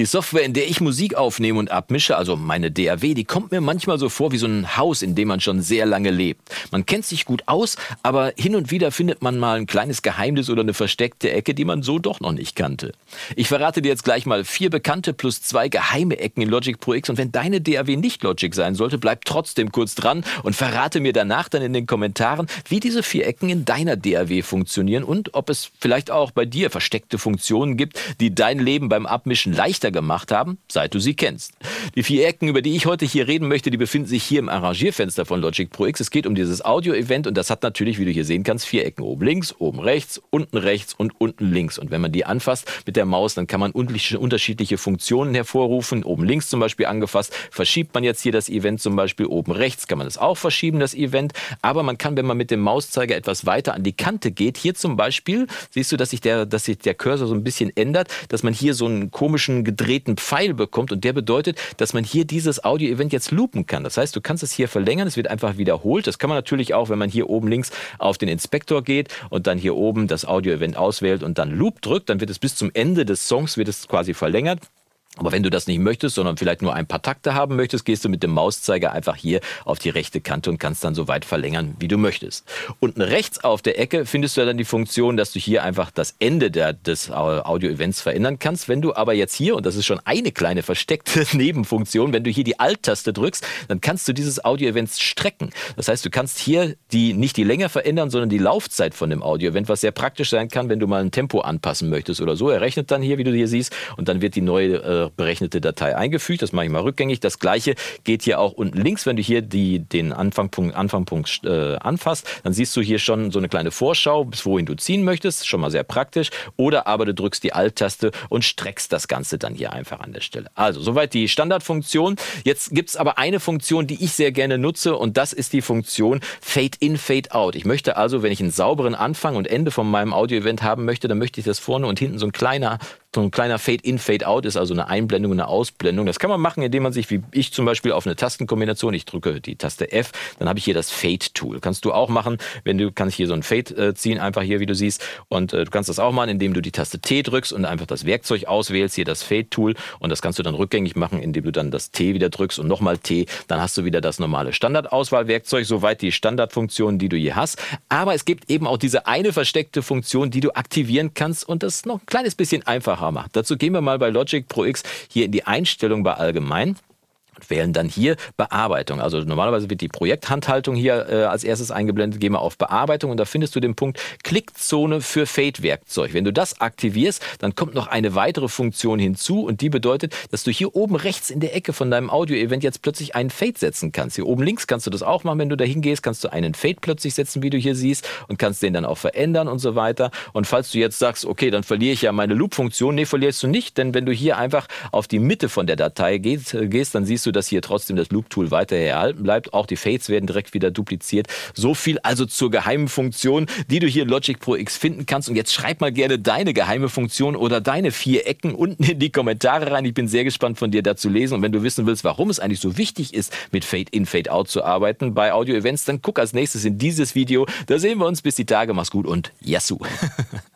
Die Software, in der ich Musik aufnehme und abmische, also meine DAW, die kommt mir manchmal so vor wie so ein Haus, in dem man schon sehr lange lebt. Man kennt sich gut aus, aber hin und wieder findet man mal ein kleines Geheimnis oder eine versteckte Ecke, die man so doch noch nicht kannte. Ich verrate dir jetzt gleich mal vier bekannte plus zwei geheime Ecken in Logic Pro X und wenn deine DAW nicht Logic sein sollte, bleib trotzdem kurz dran und verrate mir danach dann in den Kommentaren, wie diese vier Ecken in deiner DAW funktionieren und ob es vielleicht auch bei dir versteckte Funktionen gibt, die dein Leben beim Abmischen leichter gemacht haben, seit du sie kennst. Die vier Ecken, über die ich heute hier reden möchte, die befinden sich hier im Arrangierfenster von Logic Pro X. Es geht um dieses Audio-Event und das hat natürlich, wie du hier sehen kannst, vier Ecken. Oben links, oben rechts, unten rechts und unten links. Und wenn man die anfasst mit der Maus, dann kann man unterschiedliche Funktionen hervorrufen. Oben links zum Beispiel angefasst, verschiebt man jetzt hier das Event zum Beispiel. Oben rechts kann man es auch verschieben, das Event. Aber man kann, wenn man mit dem Mauszeiger etwas weiter an die Kante geht, hier zum Beispiel, siehst du, dass sich der, dass sich der Cursor so ein bisschen ändert, dass man hier so einen komischen gedrehten Pfeil bekommt und der bedeutet, dass man hier dieses Audio-Event jetzt loopen kann. Das heißt, du kannst es hier verlängern, es wird einfach wiederholt. Das kann man natürlich auch, wenn man hier oben links auf den Inspektor geht und dann hier oben das Audio-Event auswählt und dann Loop drückt, dann wird es bis zum Ende des Songs wird es quasi verlängert. Aber wenn du das nicht möchtest, sondern vielleicht nur ein paar Takte haben möchtest, gehst du mit dem Mauszeiger einfach hier auf die rechte Kante und kannst dann so weit verlängern, wie du möchtest. Unten rechts auf der Ecke findest du dann die Funktion, dass du hier einfach das Ende der, des Audio-Events verändern kannst. Wenn du aber jetzt hier, und das ist schon eine kleine versteckte Nebenfunktion, wenn du hier die Alt-Taste drückst, dann kannst du dieses Audio-Event strecken. Das heißt, du kannst hier die, nicht die Länge verändern, sondern die Laufzeit von dem Audio-Event, was sehr praktisch sein kann, wenn du mal ein Tempo anpassen möchtest oder so. Er rechnet dann hier, wie du hier siehst, und dann wird die neue äh, berechnete Datei eingefügt. Das mache ich mal rückgängig. Das gleiche geht hier auch unten links. Wenn du hier die, den Anfangpunkt, Anfangpunkt äh, anfasst, dann siehst du hier schon so eine kleine Vorschau, bis wohin du ziehen möchtest. Schon mal sehr praktisch. Oder aber du drückst die Alt-Taste und streckst das Ganze dann hier einfach an der Stelle. Also soweit die Standardfunktion. Jetzt gibt es aber eine Funktion, die ich sehr gerne nutze und das ist die Funktion Fade in, Fade out. Ich möchte also, wenn ich einen sauberen Anfang und Ende von meinem Audio-Event haben möchte, dann möchte ich das vorne und hinten so ein kleiner so ein kleiner Fade-in, Fade-out ist, also eine Einblendung eine Ausblendung. Das kann man machen, indem man sich, wie ich zum Beispiel, auf eine Tastenkombination, ich drücke die Taste F, dann habe ich hier das Fade-Tool. Kannst du auch machen, wenn du kannst hier so ein Fade äh, ziehen, einfach hier, wie du siehst. Und äh, du kannst das auch machen, indem du die Taste T drückst und einfach das Werkzeug auswählst, hier das Fade-Tool. Und das kannst du dann rückgängig machen, indem du dann das T wieder drückst und nochmal T. Dann hast du wieder das normale Standardauswahlwerkzeug, soweit die Standardfunktionen, die du hier hast. Aber es gibt eben auch diese eine versteckte Funktion, die du aktivieren kannst und das noch ein kleines bisschen einfacher einfacher. Dazu gehen wir mal bei Logic Pro X hier in die Einstellung bei Allgemein wählen dann hier Bearbeitung. Also normalerweise wird die Projekthandhaltung hier äh, als erstes eingeblendet. Gehen wir auf Bearbeitung und da findest du den Punkt Klickzone für Fade-Werkzeug. Wenn du das aktivierst, dann kommt noch eine weitere Funktion hinzu und die bedeutet, dass du hier oben rechts in der Ecke von deinem Audio-Event jetzt plötzlich einen Fade setzen kannst. Hier oben links kannst du das auch machen. Wenn du da hingehst, kannst du einen Fade plötzlich setzen, wie du hier siehst und kannst den dann auch verändern und so weiter. Und falls du jetzt sagst, okay, dann verliere ich ja meine Loop-Funktion, nee, verlierst du nicht, denn wenn du hier einfach auf die Mitte von der Datei gehst, äh, gehst dann siehst du, dass hier trotzdem das Loop-Tool weiter erhalten bleibt. Auch die Fades werden direkt wieder dupliziert. So viel also zur geheimen Funktion, die du hier in Logic Pro X finden kannst. Und jetzt schreib mal gerne deine geheime Funktion oder deine vier Ecken unten in die Kommentare rein. Ich bin sehr gespannt von dir dazu lesen. Und wenn du wissen willst, warum es eigentlich so wichtig ist, mit Fade-In, Fade-Out zu arbeiten bei Audio-Events, dann guck als nächstes in dieses Video. Da sehen wir uns. Bis die Tage. Mach's gut und Yassou.